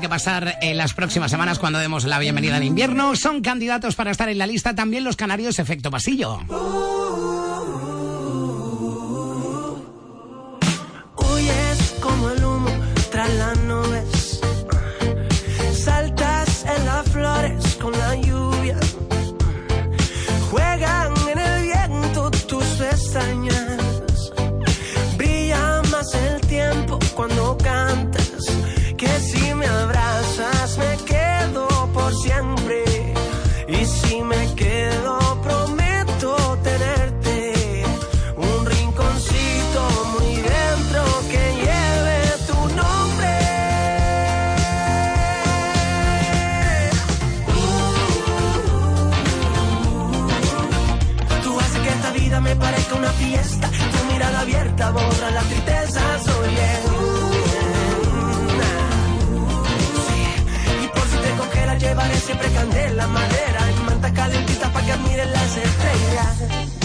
Que pasar en las próximas semanas cuando demos la bienvenida al invierno. Son candidatos para estar en la lista también los canarios Efecto Pasillo. Huyes como el humo tras las nubes. Saltas en las flores con la lluvia. Juegan en el viento tus pestañas. Brilla más el tiempo cuando cantas. Siempre candela, madera y manta calentita para que admiren las estrellas.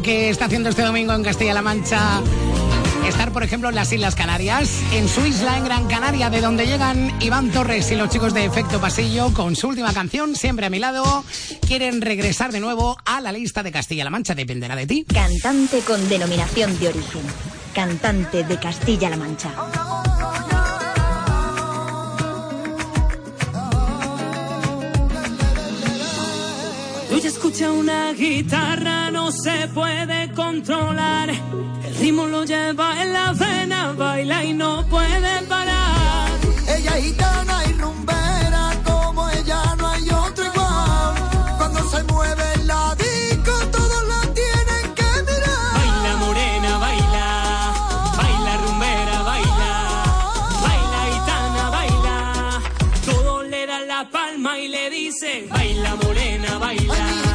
Que está haciendo este domingo en Castilla-La Mancha. Estar, por ejemplo, en las Islas Canarias, en su isla, en Gran Canaria, de donde llegan Iván Torres y los chicos de Efecto Pasillo con su última canción, Siempre a mi lado, quieren regresar de nuevo a la lista de Castilla-La Mancha, dependerá de ti. Cantante con denominación de origen. Cantante de Castilla-La Mancha. Escuchas una guitarra, no se puede controlar. El ritmo lo lleva en la vena, baila y no puede parar. Ella es gitana y rumbera, como ella no hay otro igual. Cuando se mueve en la disco, todos la tienen que mirar. Baila morena, baila, baila rumbera, baila, baila gitana, baila. Todos le dan la palma y le dicen, baila morena, Baila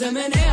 M&A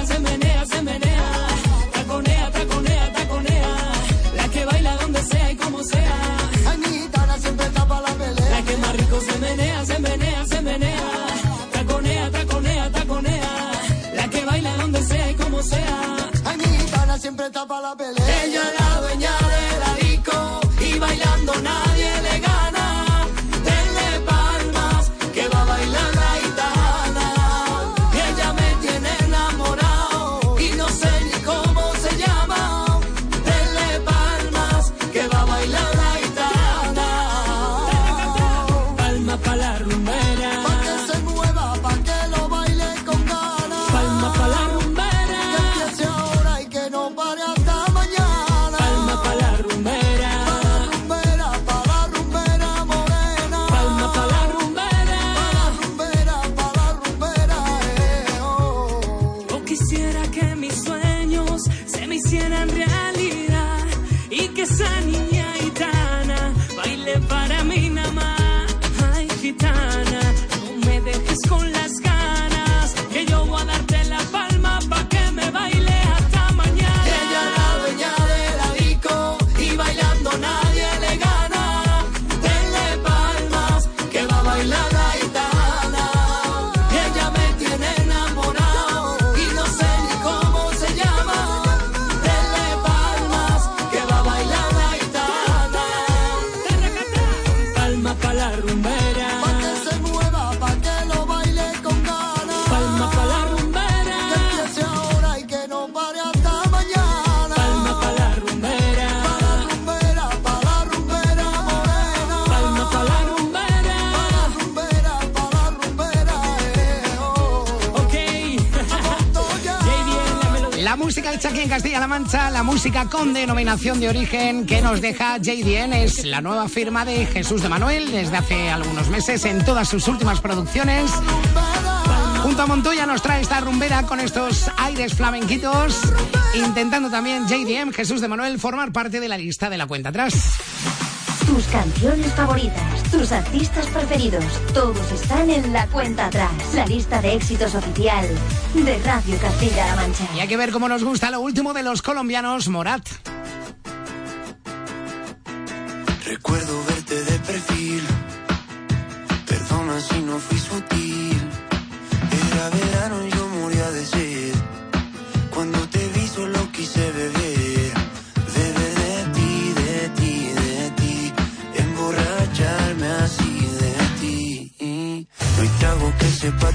música con denominación de origen que nos deja JDN es la nueva firma de Jesús de Manuel desde hace algunos meses en todas sus últimas producciones. Junto a Montoya nos trae esta rumbera con estos aires flamenquitos, intentando también JDM Jesús de Manuel formar parte de la lista de la cuenta atrás. Tus canciones favoritas, tus artistas preferidos, todos están en la cuenta atrás, la lista de éxitos oficial de Radio Castilla-La Mancha. Y hay que ver cómo nos gusta lo último de los colombianos, Morat. Recuerdo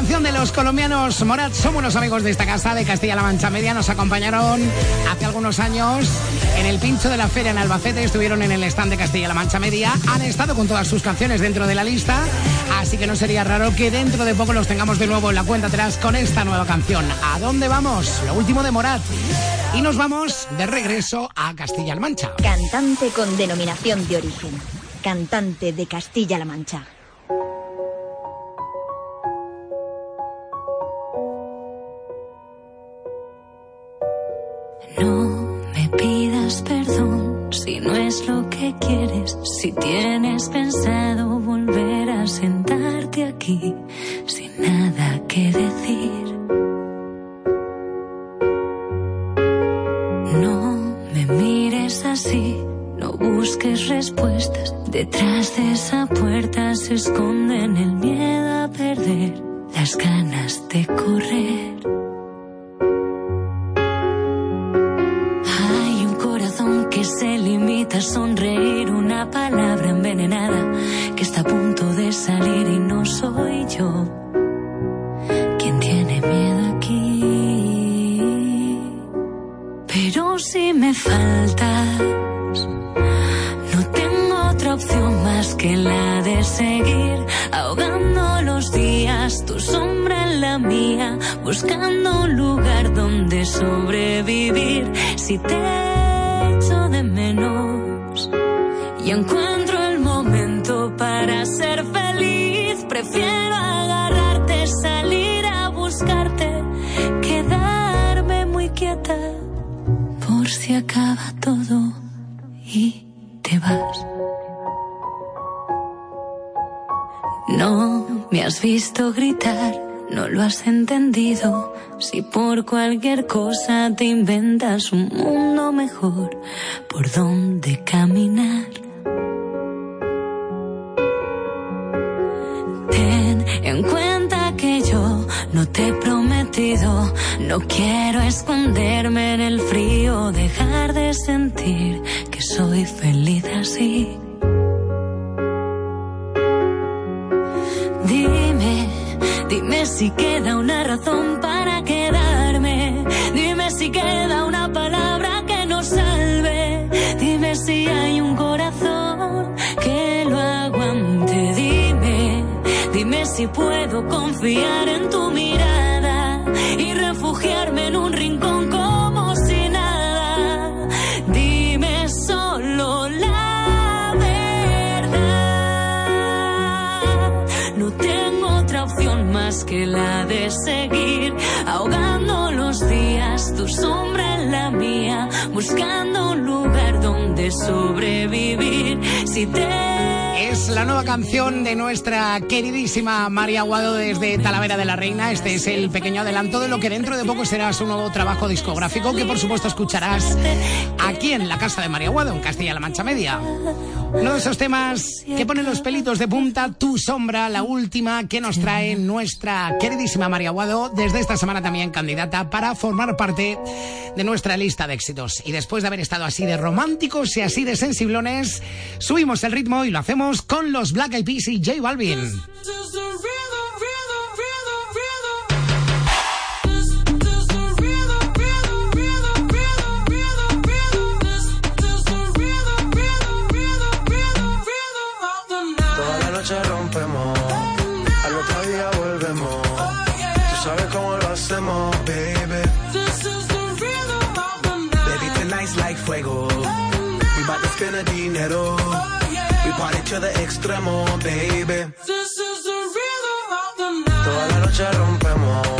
Canción de los colombianos Morat. Somos unos amigos de esta casa de Castilla-La Mancha Media. Nos acompañaron hace algunos años en el pincho de la feria en Albacete. Estuvieron en el stand de Castilla-La Mancha Media. Han estado con todas sus canciones dentro de la lista. Así que no sería raro que dentro de poco los tengamos de nuevo en la cuenta atrás con esta nueva canción. ¿A dónde vamos? Lo último de Morat. Y nos vamos de regreso a Castilla-La Mancha. Cantante con denominación de origen. Cantante de Castilla-La Mancha. No es lo que quieres, si tienes pensado volver a sentarte aquí sin nada que decir. No me mires así, no busques respuestas. Detrás de esa puerta se esconden el miedo a perder, las ganas de correr. Sonreír, una palabra envenenada que está a punto de salir y no soy yo quien tiene miedo aquí. Pero si me faltas, no tengo otra opción más que la de seguir ahogando los días, tu sombra en la mía, buscando un lugar donde sobrevivir. Si te has entendido. Si por cualquier cosa te inventas un mundo mejor, por donde caminar. Ten en cuenta que yo no te he prometido, no quiero esconderme en el frío, dejar de sentir que soy feliz así. Dime si queda una razón para quedarme. Dime si queda una palabra que nos salve. Dime si hay un corazón que lo aguante. Dime, dime si puedo confiar en tu mirada y refugiarme en un rincón la de seguir ahogando los días, tu sombra en la mía, buscando un lugar donde sobrevivir. Si te Es la nueva canción de nuestra queridísima María Aguado desde Talavera de la Reina. Este es el pequeño adelanto de lo que dentro de poco será su nuevo trabajo discográfico que por supuesto escucharás aquí en la casa de María Aguado, en Castilla-La Mancha Media. Uno de esos temas que pone los pelitos de punta, Tu Sombra, la última que nos trae nuestra queridísima María Aguado, desde esta semana también candidata para formar parte de nuestra lista de éxitos. Y después de haber estado así de románticos y así de sensiblones, subimos el ritmo y lo hacemos con los Black Eyed Peas y J Balvin. Toda la noche rompemos, al otro día volvemos. Tú sabes cómo lo hacemos, baby. Baby, tonight's like fuego. We bout to spend the dinero. We party to the extremo, baby. Toda la noche rompemos,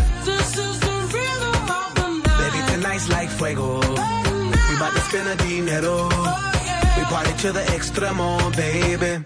Like fuego. We bout to spend the dinero. We party to the extremo, baby.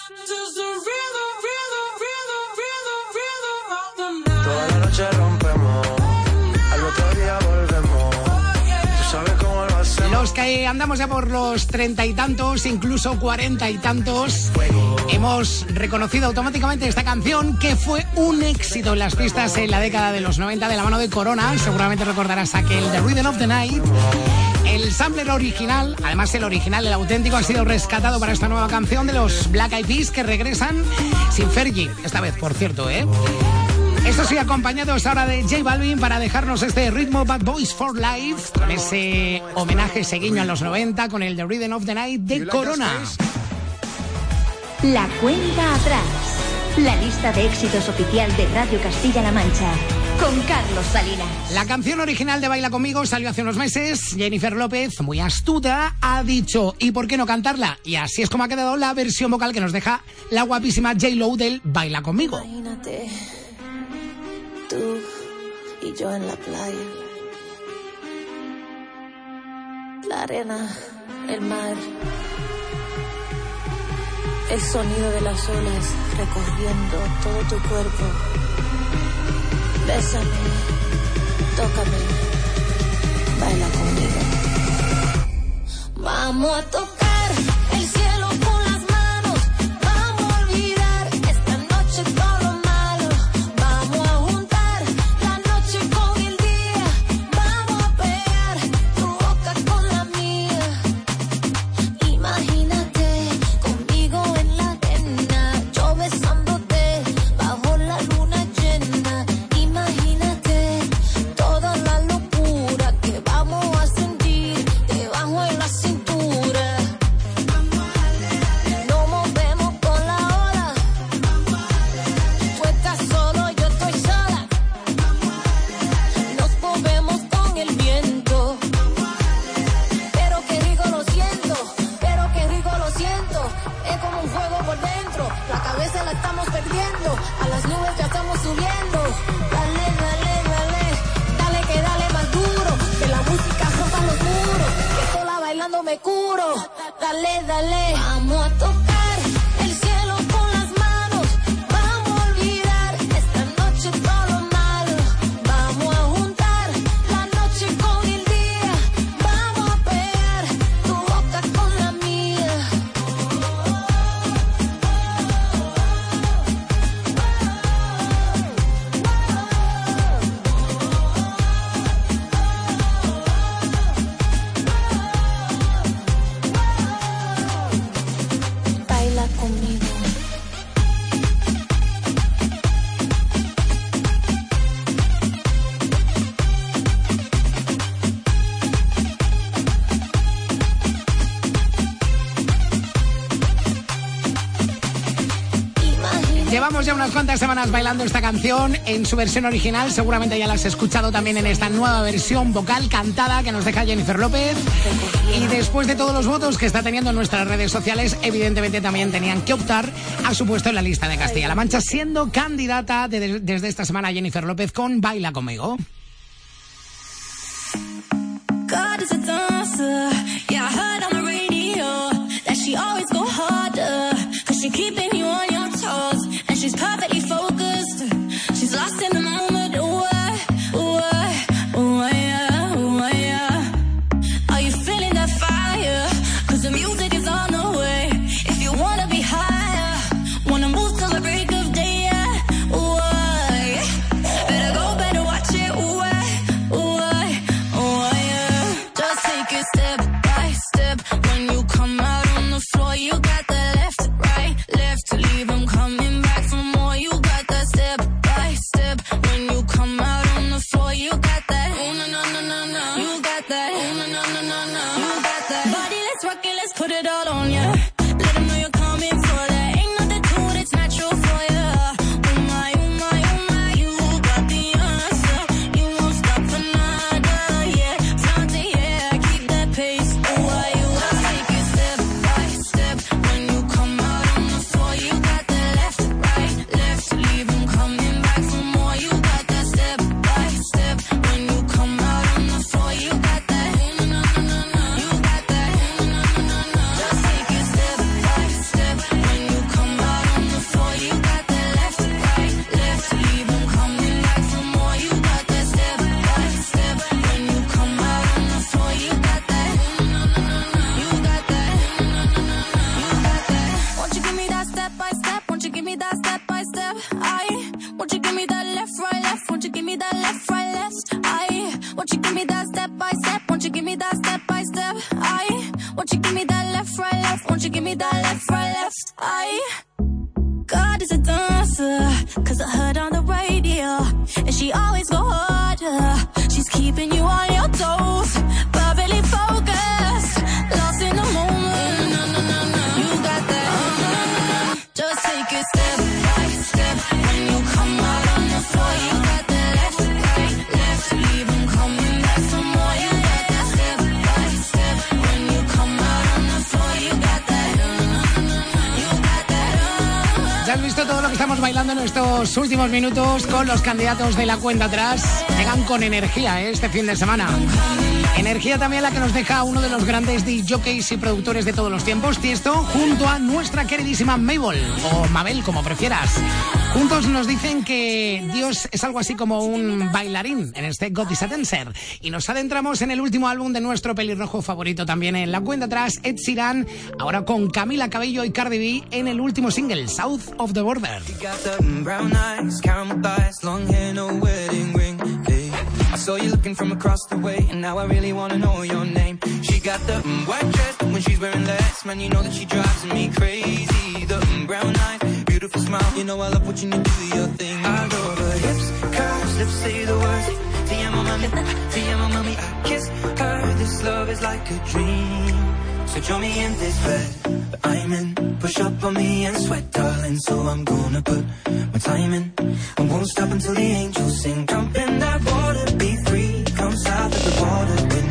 que andamos ya por los treinta y tantos, incluso cuarenta y tantos, hemos reconocido automáticamente esta canción que fue un éxito en las pistas en la década de los 90 de la mano de Corona. Seguramente recordarás aquel The Rhythm of the Night. El sampler original, además el original, el auténtico, ha sido rescatado para esta nueva canción de los Black Eyed Peas que regresan sin Fergie, esta vez, por cierto, ¿eh? Esto sí, acompañados ahora de J Balvin para dejarnos este ritmo Bad Boys for Life, con ese homenaje, ese guiño a los 90, con el The Rhythm of the Night de Corona. La cuenta atrás. La lista de éxitos oficial de Radio Castilla-La Mancha. Con Carlos Salinas. La canción original de Baila conmigo salió hace unos meses. Jennifer López, muy astuta, ha dicho, ¿y por qué no cantarla? Y así es como ha quedado la versión vocal que nos deja la guapísima J. Lo del Baila conmigo. Imagínate, tú y yo en la playa. La arena, el mar. El sonido de las olas recorriendo todo tu cuerpo. Bésame, tócame, baila conmigo. Vamos a tocar el cielo por dentro, la cabeza la estamos perdiendo, a las nubes ya estamos subiendo. Dale, dale, dale, dale que dale más duro, que la música rompa los muros, que sola bailando me curo. Dale, dale, vamos a tocar semanas bailando esta canción en su versión original. Seguramente ya la has escuchado también en esta nueva versión vocal cantada que nos deja Jennifer López. Y después de todos los votos que está teniendo en nuestras redes sociales, evidentemente también tenían que optar a su puesto en la lista de Castilla-La Mancha, siendo candidata desde esta semana Jennifer López con Baila conmigo. she always go home. bailando en estos últimos minutos con los candidatos de la cuenta atrás. Llegan con energía ¿eh? este fin de semana. Energía también la que nos deja uno de los grandes DJs y productores de todos los tiempos, Tiesto, junto a nuestra queridísima Mabel, o Mabel, como prefieras. Juntos nos dicen que Dios es algo así como un bailarín en este God is a Dancer. Y nos adentramos en el último álbum de nuestro pelirrojo favorito también en la cuenta atrás, Ed Sheeran, ahora con Camila Cabello y Cardi B en el último single, South of the Border. saw you looking from across the way, and now I really wanna know your name. She got the white dress, when she's wearing less, man, you know that she drives me crazy. The brown eyes smile. You know I love what you need to do your thing. I love her hips, curves, lips say the words. Tia my mommy, Tia my mommy. I kiss her. This love is like a dream. So join me in this bed I'm in. Push up on me and sweat, darling. So I'm gonna put my time in. I won't stop until the angels sing. Jump in that water, be free. Come south of the border.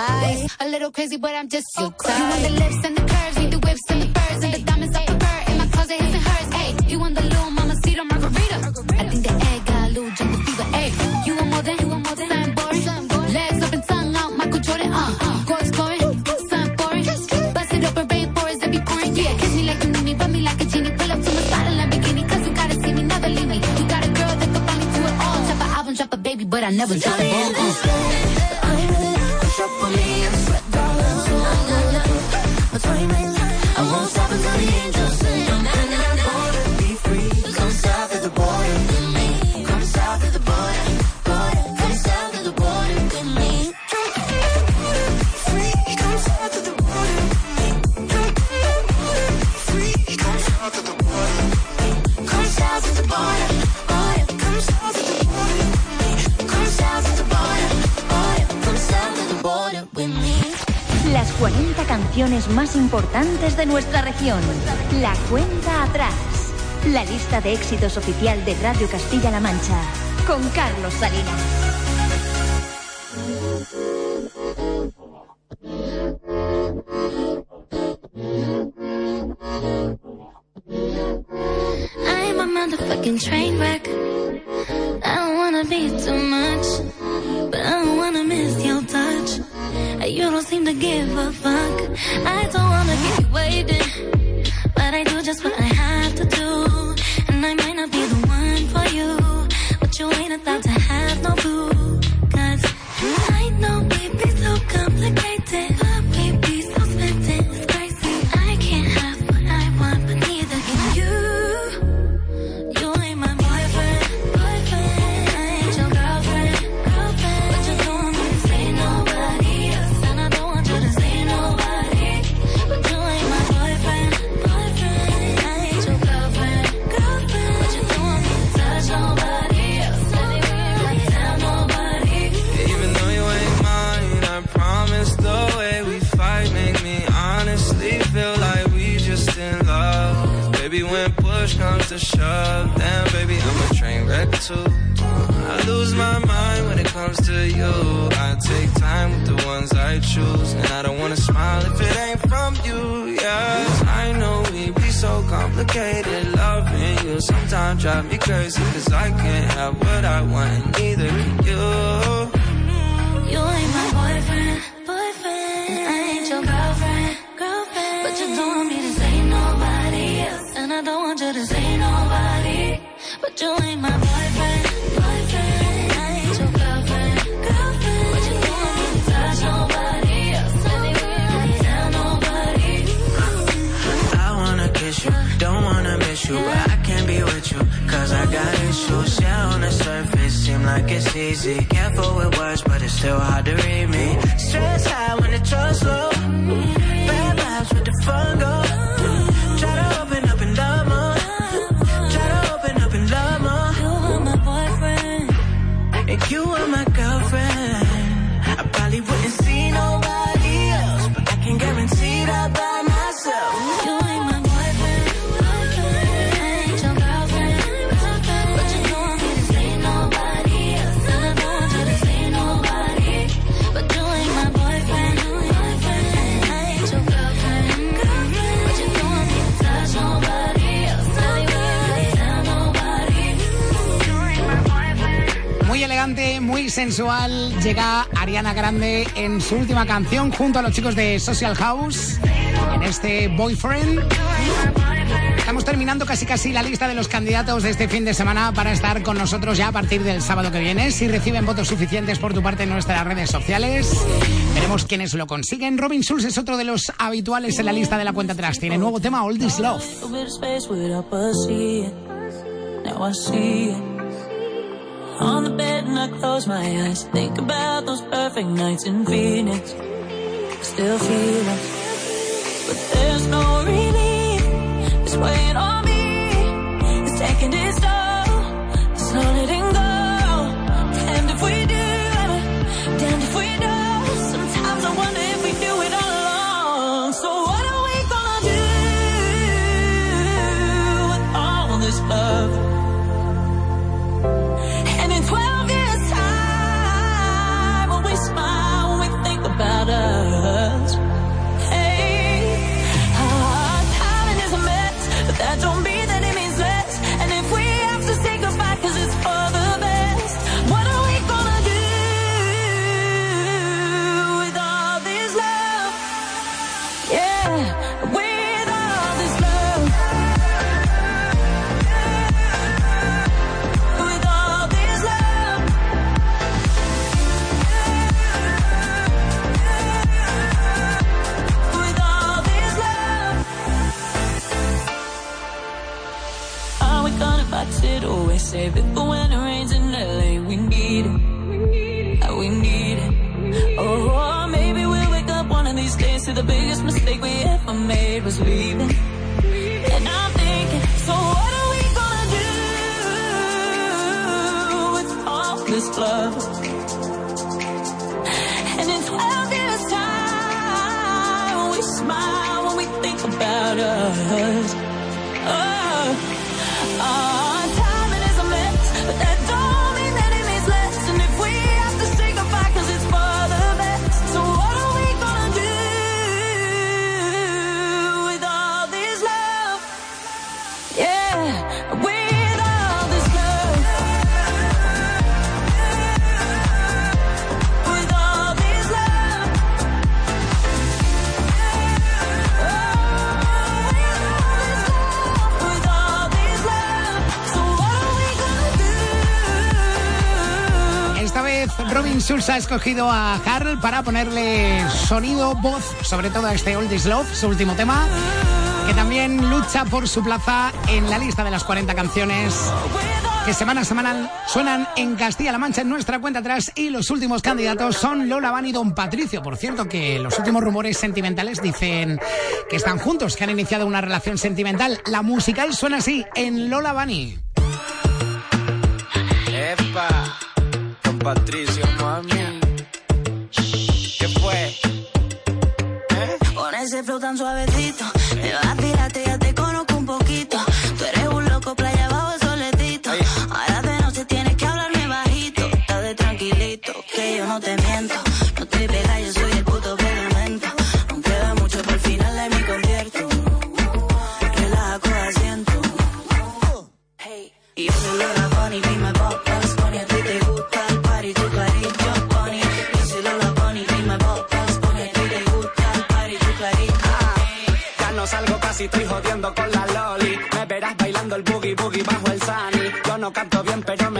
A little crazy, but I'm just your type. You want the lips and the curves, need the whips and the furs and the diamonds I prefer. In my closet, his and hers. Hey, you want the little mama cedar margarita? I think the egg got a little jungle fever. Hey, you want more than you want more than boring. Legs up and tongue out, Michael Jordan. Uh, go exploring, something boring. Bust it open, rainforest that be pouring. Yeah, kiss me like you need me, rub me like a genie. Pull up to my spot in Lamborghini, cause you gotta see me, never leave me. You got a girl that can finally do it all. Drop an album, drop a baby, but I never drop 40 canciones más importantes de nuestra región. La cuenta atrás. La lista de éxitos oficial de Radio Castilla-La Mancha. Con Carlos Salinas. I'm a motherfucking train wreck. I don't wanna be too much, but I don't wanna miss your touch. You don't seem to give a But you want me to say nobody else, and I don't want you to say nobody. But you ain't my boyfriend, boyfriend. I ain't your girlfriend, girlfriend. But you want me to touch nobody else, like tell nobody. I wanna kiss you, don't wanna miss you, but I can't be with you, cause I got issues. Yeah, on the surface, seem like it's easy. Careful with words, but it's still hard to read me. Stress high when the trust low. Muy sensual, llega Ariana Grande en su última canción junto a los chicos de Social House en este Boyfriend. Estamos terminando casi casi la lista de los candidatos de este fin de semana para estar con nosotros ya a partir del sábado que viene. Si reciben votos suficientes por tu parte en nuestras redes sociales, veremos quiénes lo consiguen. Robin Schulz es otro de los habituales en la lista de la cuenta atrás. Tiene nuevo tema All This Love. On the bed and I close my eyes. Think about those perfect nights in Phoenix. Still feel it. But there's no relief. It's weighing on me. It's taking its toll. It's not letting made was leaving. And I'm thinking, so what are we gonna do with all this love? Schulz ha escogido a Harl para ponerle sonido, voz, sobre todo a este All This Love, su último tema, que también lucha por su plaza en la lista de las 40 canciones que semana a semana suenan en Castilla-La Mancha en nuestra cuenta atrás y los últimos candidatos son Lola Van y Don Patricio. Por cierto, que los últimos rumores sentimentales dicen que están juntos, que han iniciado una relación sentimental. La musical suena así en Lola Bunny. Epa, con Patricio, ese flow tan suavecito, me vacilaste, ya te conozco un poquito.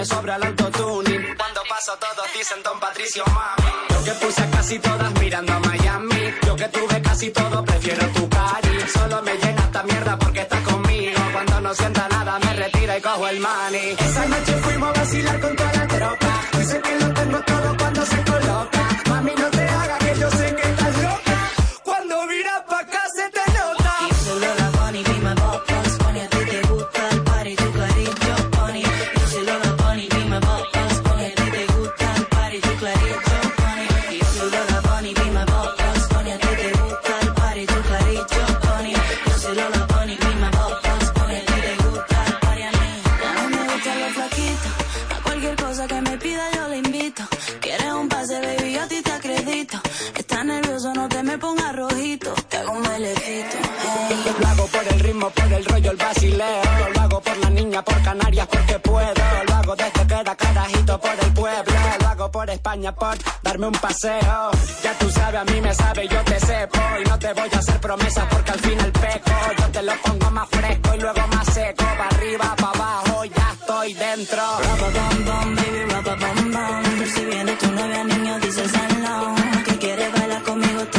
Sobra el autotuning. Cuando paso todos dicen Don Patricio, mami. Yo que puse casi todas mirando a Miami. Yo que tuve casi todo, prefiero tu cari. Solo me llena esta mierda porque estás conmigo. Cuando no sienta nada, me retira y cojo el money. Esa noche fuimos a vacilar con toda la tropa. Carajito por el pueblo. Lo hago por España, por darme un paseo. Ya tú sabes, a mí me sabe, yo te sepo. Y no te voy a hacer promesas porque al final peco. Yo te lo pongo más fresco y luego más seco. Pa' arriba, pa' abajo, ya estoy dentro. Bum bum, baby, bum. Si viene tu novia, niño, dice el salón. Que quiere bailar conmigo este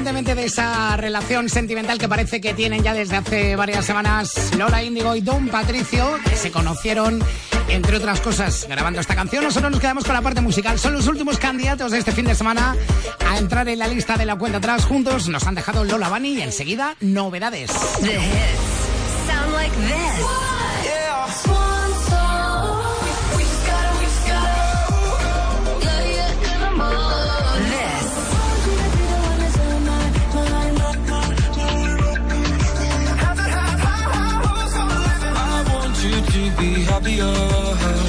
De esa relación sentimental que parece que tienen ya desde hace varias semanas Lola Índigo y Don Patricio, que se conocieron, entre otras cosas, grabando esta canción, nosotros nos quedamos con la parte musical. Son los últimos candidatos de este fin de semana a entrar en la lista de la cuenta atrás. Juntos nos han dejado Lola Bunny y enseguida novedades. Be.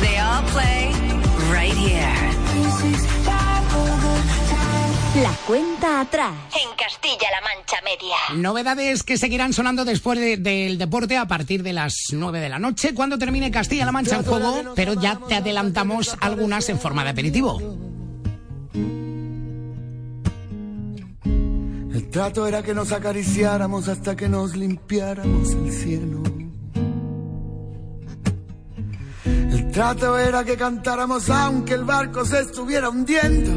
They all play right here. La cuenta atrás. En Castilla-La Mancha Media. Novedades que seguirán sonando después de- del deporte a partir de las 9 de la noche, cuando termine Castilla-La Mancha en juego, pero ya te adelantamos algunas en forma de aperitivo. El trato era que nos acariciáramos hasta que nos limpiáramos el cielo. El trato era que cantáramos aunque el barco se estuviera hundiendo.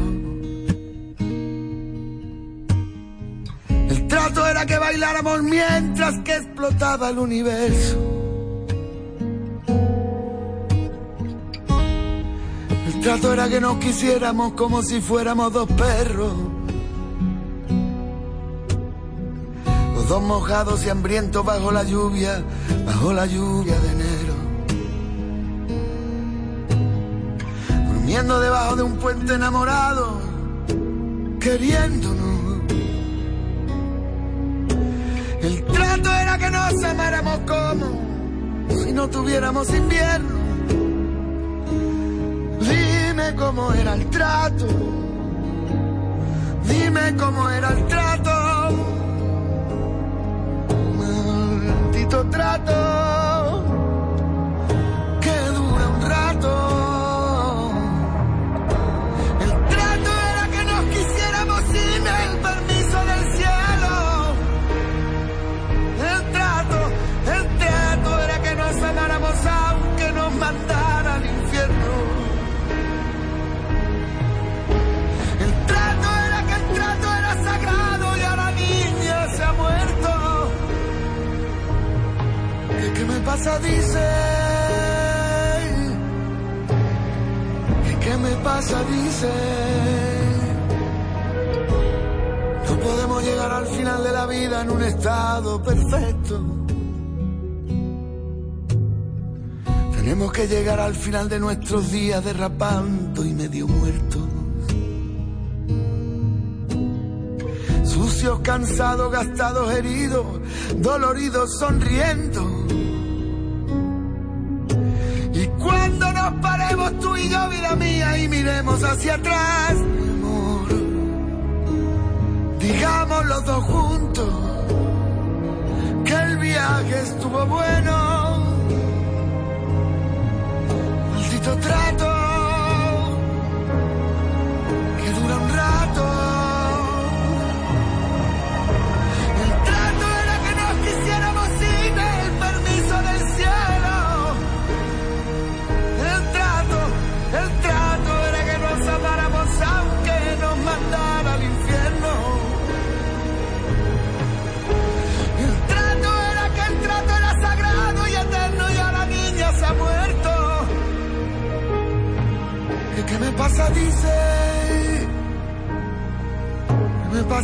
El trato era que bailáramos mientras que explotaba el universo. El trato era que nos quisiéramos como si fuéramos dos perros. Los dos mojados y hambrientos bajo la lluvia, bajo la lluvia de enero. Durmiendo debajo de un puente enamorado, queriéndonos. El trato era que nos amáramos como si no tuviéramos invierno. Dime cómo era el trato. Dime cómo era el trato. Maldito trato al final de nuestros días derrapando y medio muertos. Sucios, cansados, gastados, heridos, doloridos, sonriendo. Y cuando nos paremos tú y yo, vida mía, y miremos hacia atrás, digamos los dos juntos que el viaje estuvo bueno. Maldito trato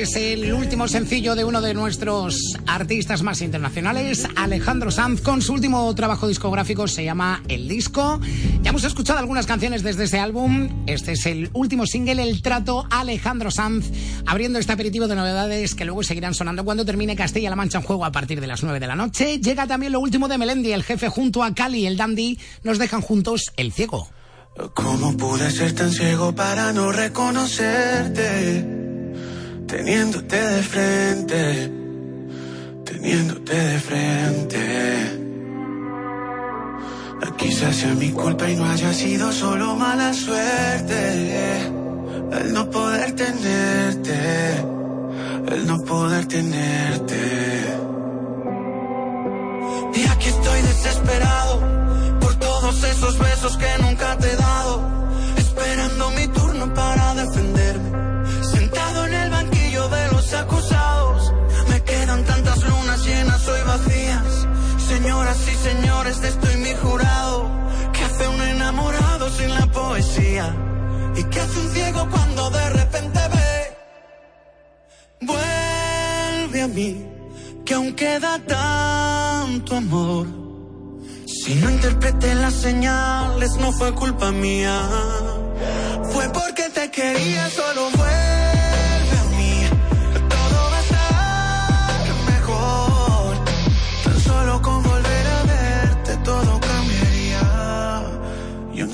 Es el último sencillo de uno de nuestros artistas más internacionales, Alejandro Sanz, con su último trabajo discográfico, se llama El Disco. Ya hemos escuchado algunas canciones desde este álbum. Este es el último single, El Trato, Alejandro Sanz, abriendo este aperitivo de novedades que luego seguirán sonando cuando termine Castilla-La Mancha en juego a partir de las 9 de la noche. Llega también lo último de Melendi, el jefe junto a Cali, el dandy, nos dejan juntos El Ciego. ¿Cómo pude ser tan ciego para no reconocerte? Teniéndote de frente, teniéndote de frente. Quizás sea mi culpa y no haya sido solo mala suerte. El no poder tenerte, el no poder tenerte. Y aquí estoy desesperado por todos esos besos que nunca de esto y mi jurado. ¿Qué hace un enamorado sin la poesía? ¿Y qué hace un ciego cuando de repente ve? Vuelve a mí, que aún queda tanto amor. Si no interpreté las señales, no fue culpa mía. Fue porque te quería, solo vuelve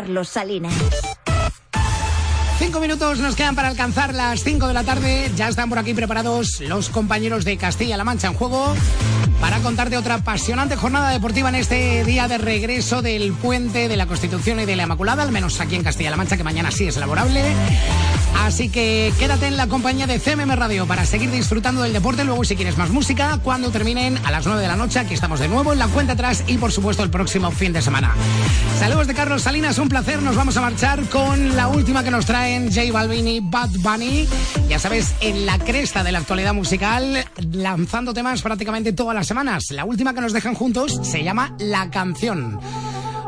Carlos Salinas. Minutos nos quedan para alcanzar las cinco de la tarde. Ya están por aquí preparados los compañeros de Castilla-La Mancha en juego para contarte otra apasionante jornada deportiva en este día de regreso del puente de la Constitución y de la Inmaculada, al menos aquí en Castilla-La Mancha, que mañana sí es laborable. Así que quédate en la compañía de CMM Radio para seguir disfrutando del deporte. Luego, si quieres más música, cuando terminen a las 9 de la noche, aquí estamos de nuevo en la cuenta atrás y, por supuesto, el próximo fin de semana. Saludos de Carlos Salinas, un placer. Nos vamos a marchar con la última que nos traen J Balvin Bad Bunny. Ya sabes, en la cresta de la actualidad musical, lanzando temas prácticamente todas las semanas. La última que nos dejan juntos se llama La Canción.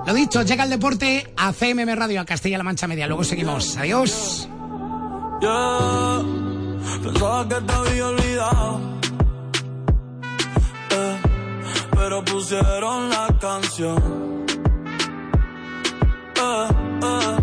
Lo dicho, llega el deporte a CMM Radio, a Castilla-La Mancha Media. Luego seguimos. Adiós. Eh, pero pusieron la canción. Eh, eh,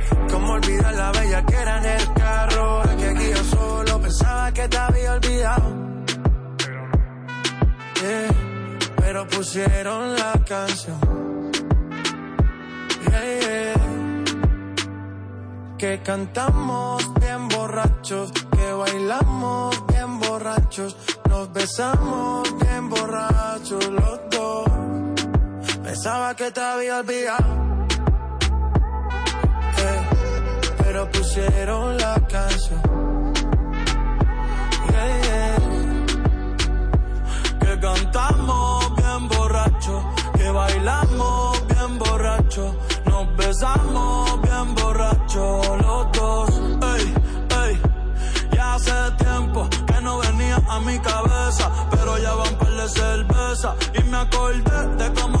Olvidar la bella que era en el carro. Que aquí yo solo pensaba que te había olvidado. Yeah, pero pusieron la canción. Yeah. Que cantamos bien borrachos, que bailamos bien borrachos, nos besamos bien borrachos los dos. Pensaba que te había olvidado. Pusieron la canción. Que cantamos bien borracho, que bailamos bien borracho, nos besamos bien borracho los dos. Ey, ey, ya hace tiempo que no venía a mi cabeza, pero ya van par de cerveza y me acordé de cómo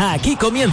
Aquí comienza.